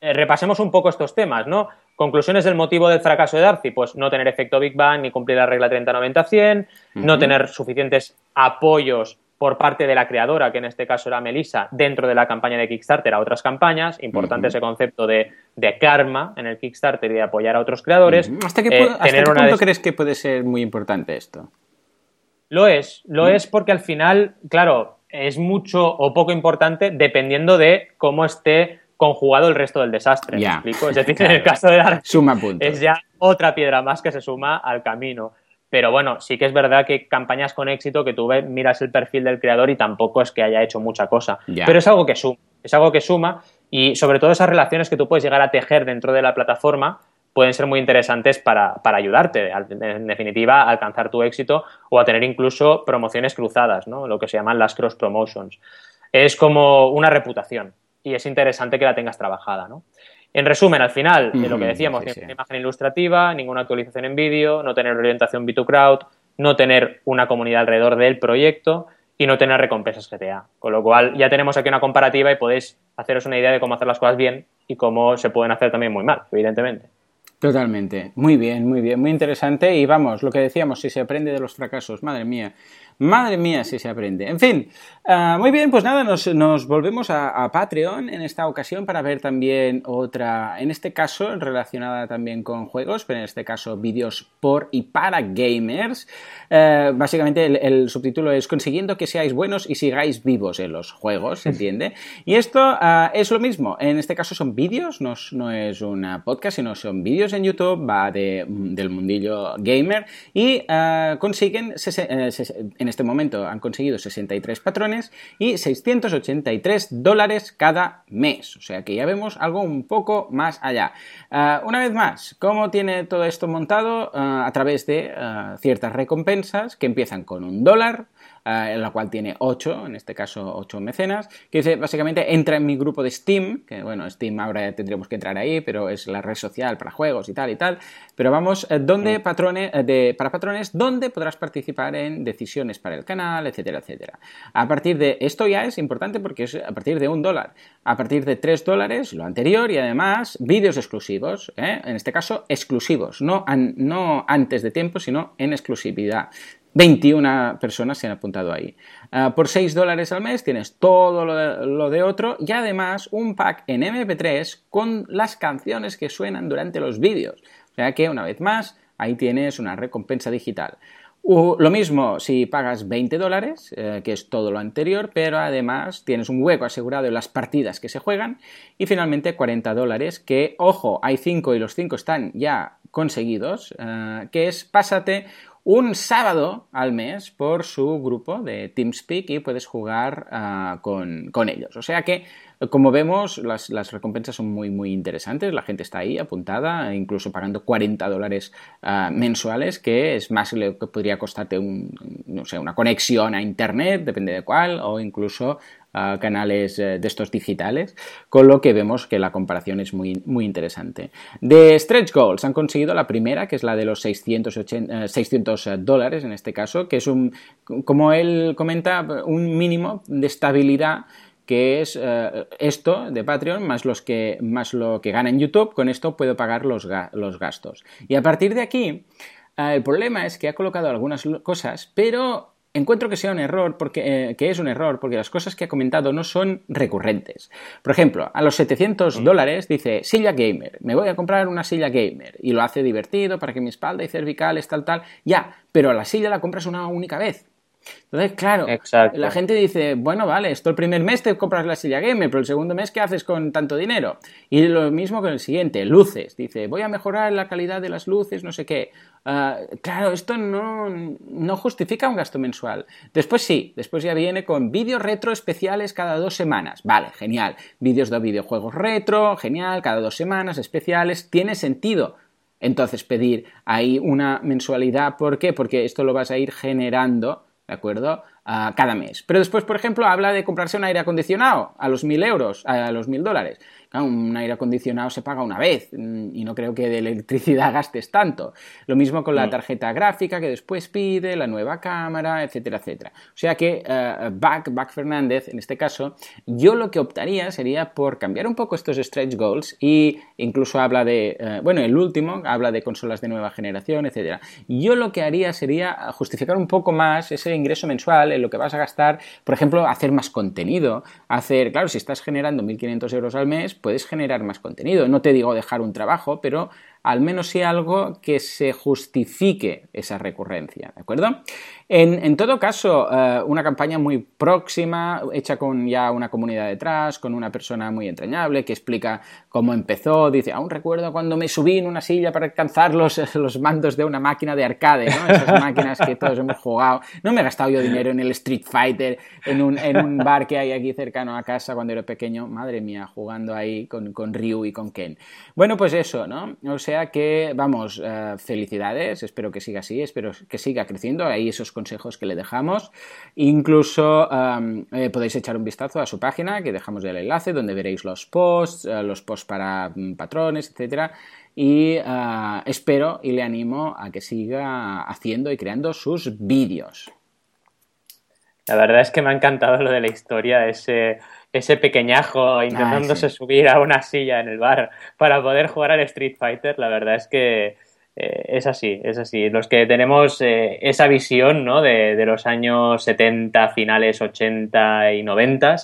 eh, repasemos un poco estos temas, ¿no? Conclusiones del motivo del fracaso de Darcy, pues no tener efecto Big Bang ni cumplir la regla 30-90-100, no tener suficientes apoyos por parte de la creadora, que en este caso era Melissa, dentro de la campaña de Kickstarter a otras campañas. Importante ese concepto de, karma en el Kickstarter y de apoyar a otros creadores. ¿Hasta qué, eh, punto crees que puede ser muy importante esto? Lo es, lo es porque al final, claro, es mucho o poco importante dependiendo de cómo esté conjugado el resto del desastre. explico? Es decir, en el caso de Darcy suma es ya otra piedra más que se suma al camino. pero bueno, sí que es verdad que campañas con éxito que tú ves, miras el perfil del creador y tampoco es que haya hecho mucha cosa. Pero es algo que suma, es algo que suma y sobre todo esas relaciones que tú puedes llegar a tejer dentro de la plataforma pueden ser muy interesantes para, para ayudarte, en definitiva, a alcanzar tu éxito o a tener incluso promociones cruzadas, ¿no? lo que se llaman las cross promotions. Es como una reputación y es interesante que la tengas trabajada. ¿no? En resumen, al final, de lo que decíamos, una imagen ilustrativa, ninguna actualización en vídeo, no tener orientación B2Crowd, no tener una comunidad alrededor del proyecto y no tener recompensas GTA. Con lo cual ya tenemos aquí una comparativa y podéis haceros una idea de cómo hacer las cosas bien y cómo se pueden hacer también muy mal, evidentemente. Totalmente. Muy bien, muy bien, muy interesante. Y vamos, lo que decíamos, si se aprende de los fracasos, madre mía. Madre mía, si se aprende. En fin, ah, muy bien, pues nada, nos, volvemos a, Patreon en esta ocasión para ver también otra, en este caso relacionada también con juegos, pero en este caso vídeos por y para gamers. Eh, básicamente el, subtítulo es Consiguiendo que seáis buenos y sigáis vivos en los juegos, ¿se entiende? Y esto ah, es lo mismo, en este caso son vídeos, no, no, es una podcast, sino son vídeos en YouTube, va de, del mundillo gamer y ah, consiguen eh, en este momento han conseguido 63 patrones y 683 dólares cada mes. O sea que ya vemos algo un poco más allá. Ah, una vez más, ¿cómo tiene todo esto montado? Ah, a través de ah, ciertas recompensas que empiezan con un dólar, en la cual tiene 8, en este caso 8 mecenas, que dice, básicamente, entra en mi grupo de Steam, que bueno, Steam ahora ya tendríamos que entrar ahí, pero es la red social para juegos y tal y tal, pero vamos, eh, donde mm. patrones, eh, de, para patrones, donde podrás participar en decisiones para el canal, etcétera, etcétera. A partir de, esto ya es importante porque es a partir de un dólar, a partir de 3 dólares, lo anterior, y además vídeos exclusivos, en este caso exclusivos, no, no antes de tiempo, sino en exclusividad. 21 personas se han apuntado ahí. Ah, por 6 dólares al mes tienes todo lo de, otro y además un pack en MP3 con las canciones que suenan durante los vídeos. O sea que, una vez más, ahí tienes una recompensa digital. lo mismo si pagas 20 dólares, eh, que es todo lo anterior, pero además tienes un hueco asegurado en las partidas que se juegan. Y finalmente 40 dólares, que, ojo, hay 5 y los 5 están ya conseguidos, eh, que es pásate un sábado al mes por su grupo de TeamSpeak y puedes jugar ah, con, ellos. O sea que, como vemos, las, recompensas son muy, muy interesantes. La gente está ahí apuntada, incluso pagando 40 dólares ah, mensuales, que es más lo que podría costarte un, no sé, una conexión a Internet, depende de cuál, o incluso canales eh, de estos digitales, con lo que vemos que la comparación es muy, muy interesante. De Stretch Goals han conseguido la primera, que es la de los 680, 600 eh, dólares en este caso, que es un, como él comenta, un mínimo de estabilidad que es eh, esto de Patreon más, los que, más lo que gana en YouTube, con esto puedo pagar los, los gastos. Y a partir de aquí, el problema es que ha colocado algunas cosas, pero encuentro que sea un error, porque, eh, que es un error, porque las cosas que ha comentado no son recurrentes. Por ejemplo, a los 700 mm. dólares dice silla gamer, me voy a comprar una silla gamer y lo hace divertido para que mi espalda y cervicales tal tal, ya, pero la silla la compras una única vez. Entonces, claro, la gente dice, bueno, vale, esto el primer mes te compras la silla gamer, pero el segundo mes, ¿qué haces con tanto dinero? Y lo mismo con el siguiente, luces. Dice, voy a mejorar la calidad de las luces, no sé qué. Ah, claro, esto no, no, justifica un gasto mensual. Después sí, después ya viene con vídeos retro especiales cada dos semanas. Vale, genial. Vídeos de videojuegos retro, genial, cada dos semanas, especiales. Tiene sentido entonces pedir ahí una mensualidad. ¿Por qué? Porque esto lo vas a ir generando ¿de acuerdo? cada mes. Pero después, por ejemplo, habla de comprarse un aire acondicionado a los mil euros, a los mil dólares un aire acondicionado se paga una vez mm, y no creo que de electricidad gastes tanto. Lo mismo con la tarjeta gráfica que después pide, la nueva cámara, etcétera, etcétera. O sea que uh, Back, Back Fernández, en este caso, yo lo que optaría sería por cambiar un poco estos stretch goals y incluso habla de, eh, bueno, el último habla de consolas de nueva generación, etcétera. Yo lo que haría sería justificar un poco más ese ingreso mensual en lo que vas a gastar, por ejemplo, hacer más contenido, hacer, claro, si estás generando 1.500 euros al mes, puedes generar más contenido. No te digo dejar un trabajo, pero al menos sí algo que se justifique esa recurrencia, ¿de acuerdo? En, todo caso, eh, una campaña muy próxima, hecha con ya una comunidad detrás, con una persona muy entrañable que explica cómo empezó, dice, aún recuerdo cuando me subí en una silla para alcanzar los, los mandos de una máquina de arcade, ¿no? Esas máquinas que todos hemos jugado. No me he gastado yo dinero en el Street Fighter, en un, en un bar que hay aquí cercano a casa cuando era pequeño, madre mía, jugando ahí con, con Ryu y con Ken. Bueno, pues eso, ¿no? O sea que, vamos, eh, felicidades, espero que siga así, espero que siga creciendo, ahí esos consejos que le dejamos. Incluso eh, podéis echar un vistazo a su página, que dejamos el enlace, donde veréis los posts, eh, los posts para mm, patrones, etcétera. Y espero y le animo a que siga haciendo y creando sus vídeos. La verdad es que me ha encantado lo de la historia, ese, ese pequeñajo intentándose subir a una silla en el bar para poder jugar al Street Fighter. La verdad es que eh, es así, es así. Los que tenemos eh, esa visión ¿no? de, de, los años 70, finales 80 y 90,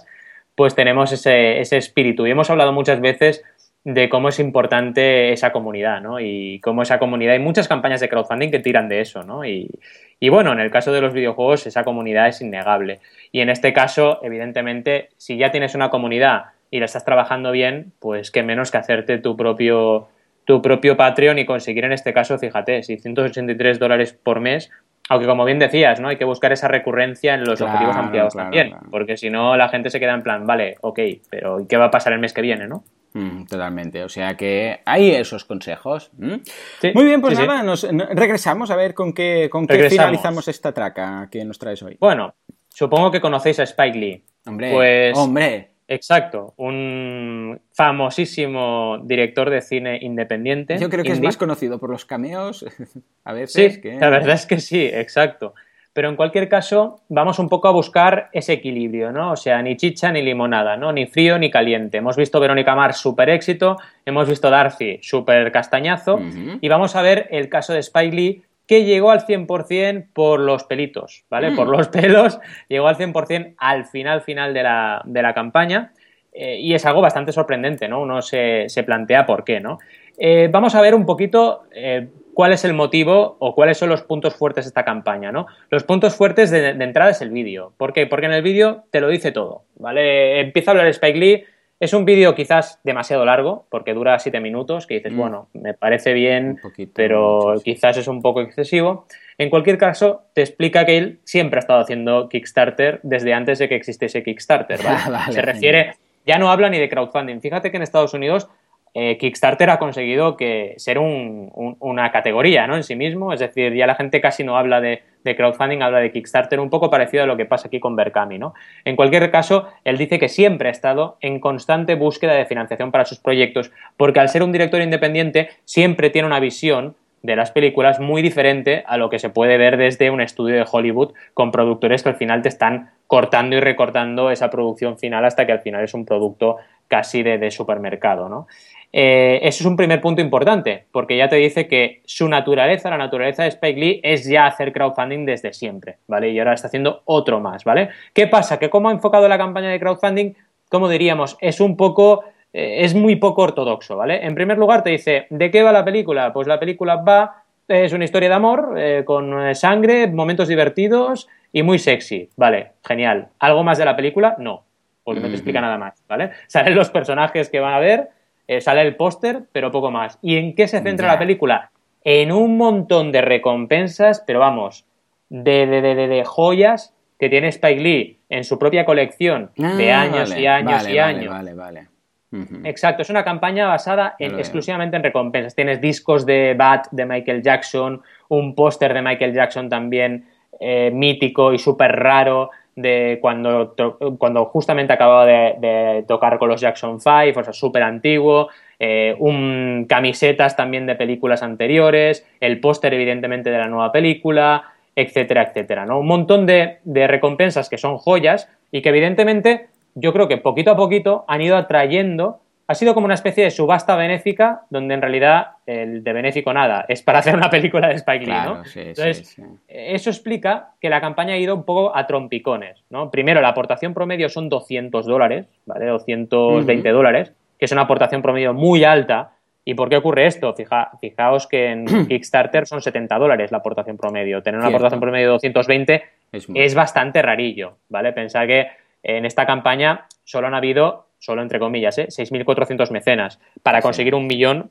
pues tenemos ese, ese espíritu. Y hemos hablado muchas veces de cómo es importante esa comunidad, ¿no? Y cómo esa comunidad, hay muchas campañas de crowdfunding que tiran de eso, ¿no? Y, y, bueno, en el caso de los videojuegos, esa comunidad es innegable. Y en este caso, evidentemente, si ya tienes una comunidad y la estás trabajando bien, pues qué menos que hacerte tu propio tu propio Patreon y conseguir en este caso, fíjate, 683 dólares por mes, aunque como bien decías, ¿no? Hay que buscar esa recurrencia en los objetivos ampliados también, porque si no la gente se queda en plan, vale, ok, pero ¿y qué va a pasar el mes que viene, no? Mm, totalmente, o sea que hay esos consejos. Muy bien, pues nada, Nos, regresamos a ver con qué, con qué finalizamos esta traca que nos traes hoy. Bueno, supongo que conocéis a Spike Lee. Hombre, pues, hombre. Exacto, un famosísimo director de cine independiente. Yo creo que es más conocido por los cameos a veces. Sí, la verdad es que sí, exacto. Pero en cualquier caso, vamos un poco a buscar ese equilibrio, ¿no? O sea, ni chicha ni limonada, ¿no? Ni frío ni caliente. Hemos visto Verónica Mars, súper éxito, hemos visto Darcy, súper castañazo, y vamos a ver el caso de Spike Lee, que llegó al 100% por los pelitos, ¿vale? Por mm. los pelos, llegó al 100% al final, final de la, de la campaña. Eh, y es algo bastante sorprendente, ¿no? Uno se, plantea por qué, ¿no? Eh, vamos a ver un poquito eh, cuál es el motivo o cuáles son los puntos fuertes de esta campaña, ¿no? Los puntos fuertes de, de entrada es el vídeo. ¿Por qué? Porque en el vídeo te lo dice todo, ¿vale? Empieza a hablar Spike Lee es un vídeo quizás demasiado largo, porque dura siete minutos, que dices, mm. bueno, me parece bien, pero quizás es un poco excesivo. En cualquier caso, te explica que él siempre ha estado haciendo Kickstarter desde antes de que existiese Kickstarter, ¿vale? Se refiere, ya no habla ni de crowdfunding. Fíjate que en Estados Unidos eh, Kickstarter ha conseguido que ser una categoría en sí mismo, es decir, ya la gente casi no habla de, crowdfunding, habla de Kickstarter, un poco parecido a lo que pasa aquí con Berkami. ¿no? En cualquier caso, él dice que siempre ha estado en constante búsqueda de financiación para sus proyectos, porque al ser un director independiente siempre tiene una visión de las películas muy diferente a lo que se puede ver desde un estudio de Hollywood con productores que al final te están cortando y recortando esa producción final hasta que al final es un producto casi de, de supermercado, ¿no? Eh, eso es un primer punto importante, porque ya te dice que su naturaleza, la naturaleza de Spike Lee, es ya hacer crowdfunding desde siempre, ¿vale? Y ahora está haciendo otro más, ¿vale? ¿Qué pasa? Que cómo ha enfocado la campaña de crowdfunding, como diríamos, es un poco, eh, es muy poco ortodoxo, ¿vale? En primer lugar te dice, ¿de qué va la película? Pues la película va, es una historia de amor, eh, con sangre, momentos divertidos y muy sexy, ¿vale? Genial. ¿Algo más de la película? No, porque no te explica nada más, ¿vale? Salen los personajes que van a ver eh, sale el póster, pero poco más. ¿Y en qué se centra la película? En un montón de recompensas, pero vamos, de, de, de, de joyas que tiene Spike Lee en su propia colección de ah, años y años y años. Vale, vale, Exacto, es una campaña basada en, exclusivamente en recompensas. Tienes discos de Bat de Michael Jackson, un póster de Michael Jackson también eh, mítico y súper raro de cuando, cuando justamente acababa de, tocar con los Jackson 5, o sea, súper antiguo, eh, un, camisetas también de películas anteriores, el póster evidentemente de la nueva película, etcétera, etcétera, ¿no? Un montón de, de recompensas que son joyas y que evidentemente yo creo que poquito a poquito han ido atrayendo ha sido como una especie de subasta benéfica, donde en realidad el de benéfico nada, es para hacer una película de Spike Lee, ¿no? Entonces, eso explica que la campaña ha ido un poco a trompicones, ¿no? Primero, la aportación promedio son 200 dólares, ¿vale? 220 dólares, que es una aportación promedio muy alta ¿Y por qué ocurre esto? Fija, fijaos que en Kickstarter son 70 dólares la aportación promedio. Tener una aportación promedio de 220 es, bastante rarillo, ¿vale? Pensar que en esta campaña solo han habido, solo entre comillas, ¿eh? 6.400 mecenas para conseguir un millón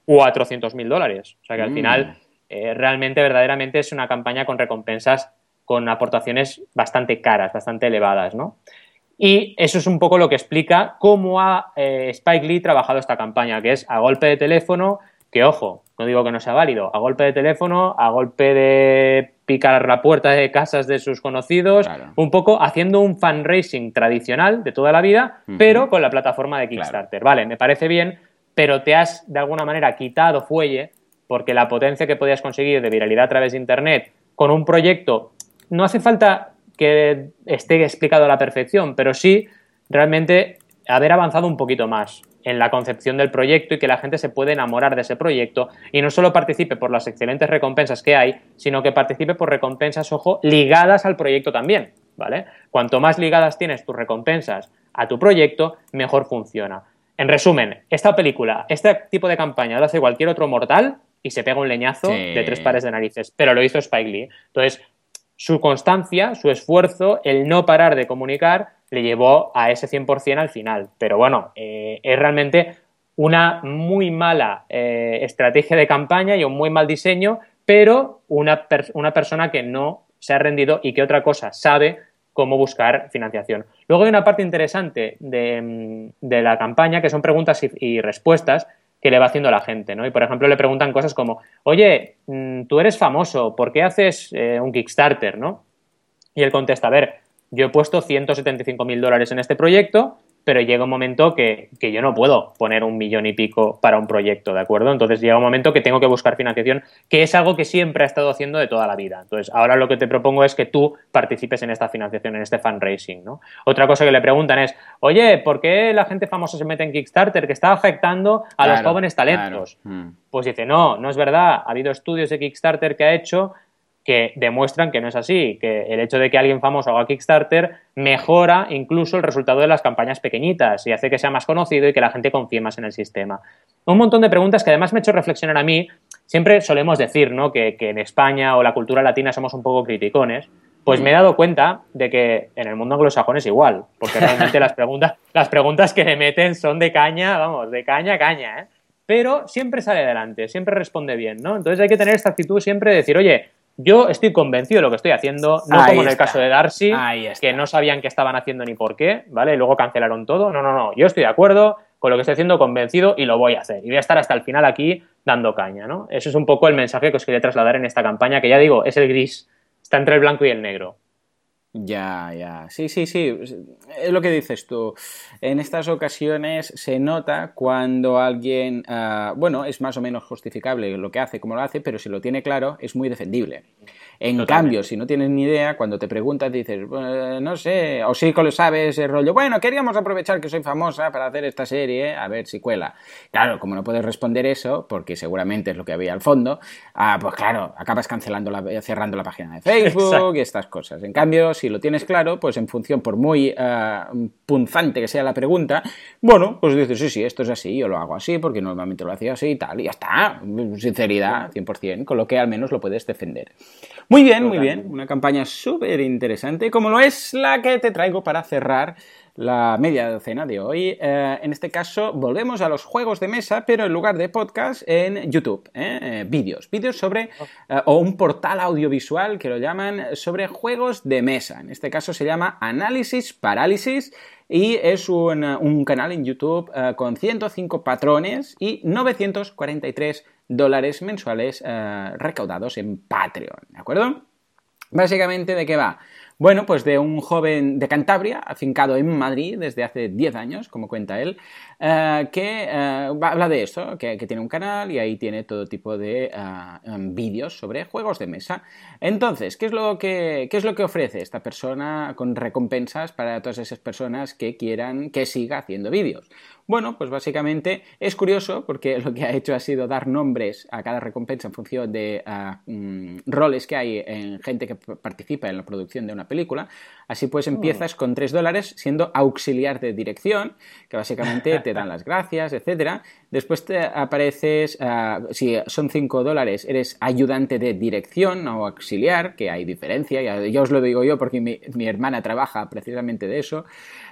mil dólares. O sea que al mm. final eh, realmente, verdaderamente es una campaña con recompensas con aportaciones bastante caras, bastante elevadas, ¿no? Y eso es un poco lo que explica cómo ha eh, Spike Lee trabajado esta campaña, que es a golpe de teléfono, que ojo, no digo que no sea válido, a golpe de teléfono, a golpe de picar la puerta de casas de sus conocidos, un poco haciendo un fundraising tradicional de toda la vida, pero con la plataforma de Kickstarter. Vale, me parece bien, pero te has de alguna manera quitado fuelle porque la potencia que podías conseguir de viralidad a través de Internet con un proyecto no hace falta que esté explicado a la perfección, pero sí realmente haber avanzado un poquito más en la concepción del proyecto y que la gente se puede enamorar de ese proyecto y no solo participe por las excelentes recompensas que hay, sino que participe por recompensas, ojo, ligadas al proyecto también, ¿vale? Cuanto más ligadas tienes tus recompensas a tu proyecto, mejor funciona. En resumen, esta película, este tipo de campaña lo hace cualquier otro mortal y se pega un leñazo de tres pares de narices, pero lo hizo Spike Lee. Entonces, su constancia, su esfuerzo, el no parar de comunicar, le llevó a ese 100% al final. Pero bueno, eh, es realmente una muy mala eh, estrategia de campaña y un muy mal diseño, pero una, una persona que no se ha rendido y que otra cosa sabe cómo buscar financiación. Luego hay una parte interesante de, mm, la campaña que son preguntas y respuestas que le va haciendo la gente, ¿no? Y por ejemplo le preguntan cosas como, oye, mm, tú eres famoso, ¿por qué haces eh, un Kickstarter, no? Y él contesta, a ver, yo he puesto 175 mil dólares en este proyecto, pero llega un momento que, yo no puedo poner un millón y pico para un proyecto, ¿de acuerdo? Entonces llega un momento que tengo que buscar financiación, que es algo que siempre ha estado haciendo de toda la vida. Entonces ahora lo que te propongo es que tú participes en esta financiación, en este fundraising, ¿no? Otra cosa que le preguntan es, oye, ¿por qué la gente famosa se mete en Kickstarter que está afectando a los jóvenes talentos? Mm. Pues dice, no, no es verdad. Ha habido estudios de Kickstarter que ha hecho que demuestran que no es así, que el hecho de que alguien famoso haga Kickstarter mejora incluso el resultado de las campañas pequeñitas y hace que sea más conocido y que la gente confíe más en el sistema. Un montón de preguntas que además me ha hecho reflexionar a mí. Siempre solemos decir ¿no? que, en España o la cultura latina somos un poco criticones. Pues me he dado cuenta de que en el mundo anglosajón es igual, porque realmente las preguntas, las preguntas que le meten son de caña, vamos, de caña caña, ¿eh? Pero siempre sale adelante, siempre responde bien, ¿no? Entonces hay que tener esta actitud siempre de decir, oye, yo estoy convencido de lo que estoy haciendo, no como en el caso de Darcy, que no sabían qué estaban haciendo ni por qué, ¿vale? Y luego cancelaron todo. No, no, no. Yo estoy de acuerdo con lo que estoy haciendo, convencido y lo voy a hacer. Y voy a estar hasta el final aquí dando caña, ¿no? Eso es un poco el mensaje que os quería trasladar en esta campaña, que ya digo, es el gris. Está entre el blanco y el negro. Ya, ya. Sí, sí, sí. Es lo que dices tú. En estas ocasiones se nota cuando alguien, ah, bueno, es más o menos justificable lo que hace, como lo hace, pero si lo tiene claro, es muy defendible. En cambio, si no tienes ni idea, cuando te preguntas dices, no sé, o sí que lo sabes, el rollo, bueno, queríamos aprovechar que soy famosa para hacer esta serie, a ver si cuela. Claro, como no puedes responder eso, porque seguramente es lo que había al fondo, ah, pues claro, acabas cancelando la, cerrando la página de Facebook y estas cosas. En cambio, si lo tienes claro, pues en función, por muy ah, punzante que sea la pregunta, bueno, pues dices, sí, sí, esto es así, yo lo hago así, porque normalmente lo hacía así y tal, y ya está. Sinceridad, 100%, con lo que al menos lo puedes defender. Muy bien, muy bien. Una campaña súper interesante, como lo es la que te traigo para cerrar la media docena de hoy. Eh, en este caso, volvemos a los juegos de mesa, pero en lugar de podcast, en YouTube. ¿eh? Eh, vídeos. Vídeos sobre. o un portal audiovisual que lo llaman sobre juegos de mesa. En este caso se llama Análisis Parálisis. Y es un, un canal en YouTube con 105 patrones y 943 dólares mensuales eh, recaudados en Patreon, ¿de acuerdo? Básicamente, ¿de qué va? Bueno, pues de un joven de Cantabria, afincado en Madrid desde hace 10 años, como cuenta él, eh, que eh, habla de esto, que, tiene un canal y ahí tiene todo tipo de em, vídeos sobre juegos de mesa. Entonces, ¿qué es, lo que, ¿qué es lo que ofrece esta persona con recompensas para todas esas personas que quieran que siga haciendo vídeos? Bueno, pues básicamente es curioso porque lo que ha hecho ha sido dar nombres a cada recompensa en función de mm, roles que hay en gente que participa en la producción de una película. Así pues empiezas con 3 dólares siendo auxiliar de dirección, que básicamente te dan las gracias, etcétera. Después te apareces, ah, si son 5 dólares, eres ayudante de dirección o auxiliar, que hay diferencia, ya, os lo digo yo porque mi, mi hermana trabaja precisamente de eso.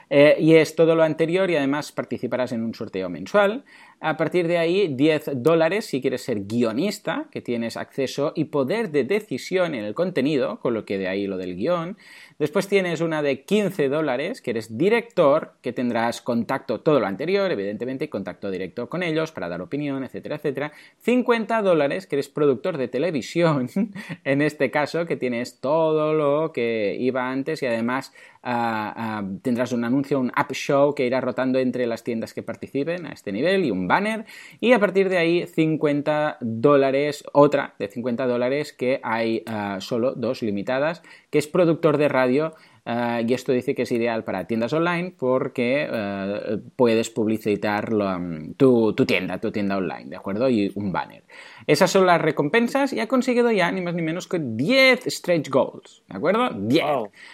Eh, y es todo lo anterior y además participarás en un sorteo mensual. A partir de ahí, 10 dólares si quieres ser guionista, que tienes acceso y poder de decisión en el contenido, con lo que de ahí lo del guion. Después tienes una de 15 dólares, que eres director, que tendrás contacto, todo lo anterior, evidentemente, contacto directo con ellos para dar opinión, etcétera, etcétera. 50 dólares, que eres productor de televisión, en este caso, que tienes todo lo que iba antes y además ah, ah, tendrás un anuncio, un app show que irá rotando entre las tiendas que participen a este nivel y un banner y a partir de ahí 50 dólares, otra de 50 dólares que hay ah, solo dos limitadas, que es productor de radio y esto dice que es ideal para tiendas online porque ah, puedes publicitar tu, tu, tienda, tu tienda online, ¿de acuerdo? Y un banner. Esas son las recompensas y ha conseguido ya ni más ni menos que 10 stretch goals, ¿de acuerdo? 10.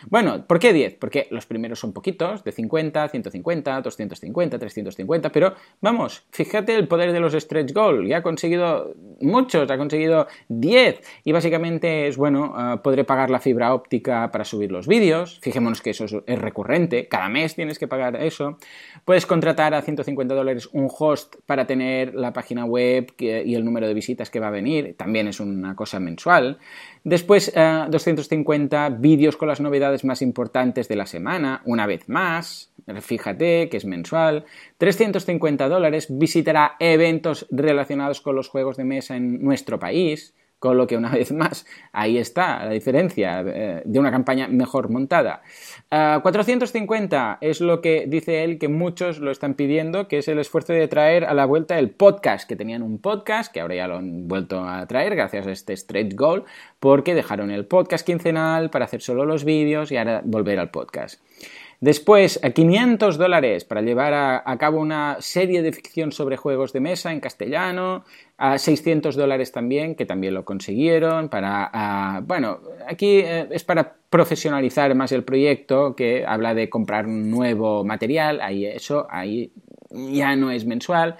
Bueno, ¿por qué 10? Porque los primeros son poquitos, de 50, 150, 250, 350, pero vamos, fíjate el poder de los stretch goals, ya ha conseguido muchos, ha conseguido 10 y básicamente es, bueno, ah, podré pagar la fibra óptica para subir los vídeos, fijémonos que eso es recurrente, cada mes tienes que pagar eso, puedes contratar a 150 dólares un host para tener la página web y el número de visitas que va a venir, también es una cosa mensual. Después, 250 eh, vídeos con las novedades más importantes de la semana, una vez más, fíjate que es mensual. 350 dólares, visitará eventos relacionados con los juegos de mesa en nuestro país. Con lo que una vez más, ahí está la diferencia eh, de una campaña mejor montada. 450 eh, es lo que dice él que muchos lo están pidiendo, que es el esfuerzo de traer a la vuelta el podcast, que tenían un podcast, que ahora ya lo han vuelto a traer gracias a este stretch goal, porque dejaron el podcast quincenal para hacer solo los vídeos y ahora volver al podcast. Después, 500 dólares para llevar a, cabo una serie de ficción sobre juegos de mesa en castellano. A 600 dólares también, que también lo consiguieron. Para, bueno, aquí eh, es para profesionalizar más el proyecto, que habla de comprar un nuevo material. Ahí eso, ahí ya no es mensual.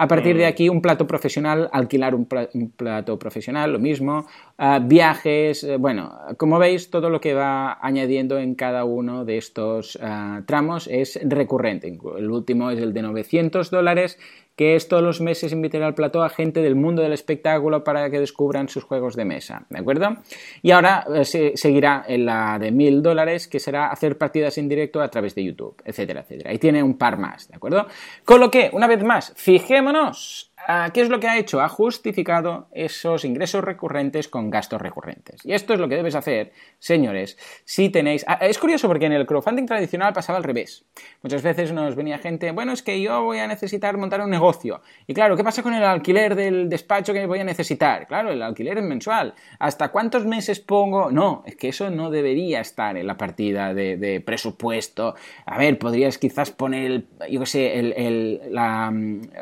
A partir de mm. aquí, un plato profesional, alquilar un, plato profesional, lo mismo. Ah, viajes, eh, bueno, como veis, todo lo que va añadiendo en cada uno de estos ah, tramos es recurrente. El último es el de 900 dólares que es todos los meses invitar al plató a gente del mundo del espectáculo para que descubran sus juegos de mesa, ¿de acuerdo? Y ahora eh, se, seguirá en la de mil dólares, que será hacer partidas en directo a través de YouTube, etcétera, etcétera. Y tiene un par más, ¿de acuerdo? Con lo que, una vez más, fijémonos ¿Qué es lo que ha hecho? Ha justificado esos ingresos recurrentes con gastos recurrentes. Y esto es lo que debes hacer, señores, si tenéis... Ah, es curioso porque en el crowdfunding tradicional pasaba al revés. Muchas veces nos venía gente, bueno, es que yo voy a necesitar montar un negocio. Y claro, ¿qué pasa con el alquiler del despacho que voy a necesitar? Claro, el alquiler es mensual. ¿Hasta cuántos meses pongo? No, es que eso no debería estar en la partida de, presupuesto. A ver, podrías quizás poner, yo qué sé,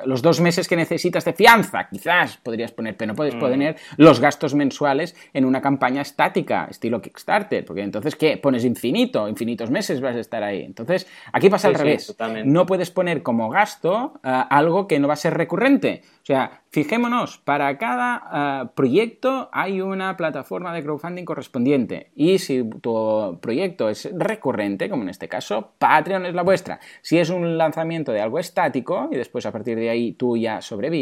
los dos meses que necesitas de fianza, quizás podrías poner, pero no puedes mm. poner los gastos mensuales en una campaña estática, estilo Kickstarter, porque entonces, ¿qué? Pones infinito, infinitos meses vas a estar ahí. Entonces, aquí pasa al revés. no puedes poner como gasto eh, algo que no va a ser recurrente. O sea, fijémonos, para cada eh, proyecto hay una plataforma de crowdfunding correspondiente. Y si tu proyecto es recurrente, como en este caso, Patreon es la vuestra. Si es un lanzamiento de algo estático y después a partir de ahí tú ya sobrevives,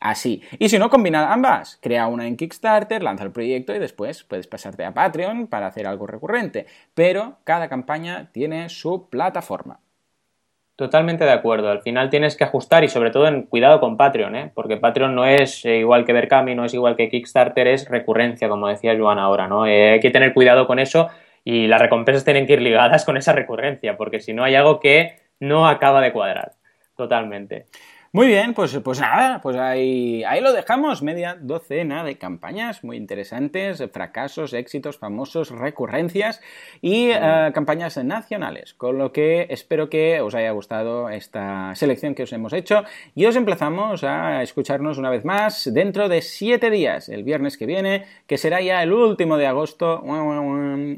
así. Y si no, combina ambas. Crea una en Kickstarter, lanza el proyecto y después puedes pasarte a Patreon para hacer algo recurrente. Pero cada campaña tiene su plataforma. Totalmente de acuerdo. Al final tienes que ajustar y sobre todo en cuidado con Patreon, ¿eh? porque Patreon no es eh, igual que Berkami, no es igual que Kickstarter, es recurrencia, como decía Joan ahora. ¿no? Eh, hay que tener cuidado con eso y las recompensas tienen que ir ligadas con esa recurrencia, porque si no hay algo que no acaba de cuadrar. Totalmente. Muy bien, pues, pues nada, pues ahí, ahí lo dejamos, media docena de campañas muy interesantes, fracasos, éxitos famosos, recurrencias y eh, campañas nacionales, con lo que espero que os haya gustado esta selección que os hemos hecho. Y os emplazamos a escucharnos una vez más dentro de siete días, el viernes que viene, que será ya el último de agosto.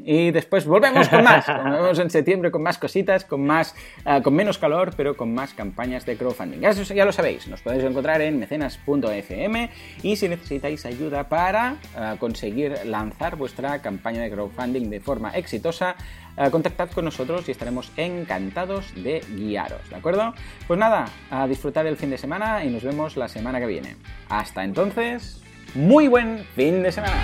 Y después volvemos con más, volvemos en septiembre con más cositas, con más, eh, con menos calor, pero con más campañas de crowdfunding. Eso ya lo sabéis, nos podéis encontrar en mecenas.fm y si necesitáis ayuda para uh, conseguir lanzar vuestra campaña de crowdfunding de forma exitosa, uh, contactad con nosotros y estaremos encantados de guiaros, ¿de acuerdo? Pues nada, a disfrutar el fin de semana y nos vemos la semana que viene. Hasta entonces, muy buen fin de semana.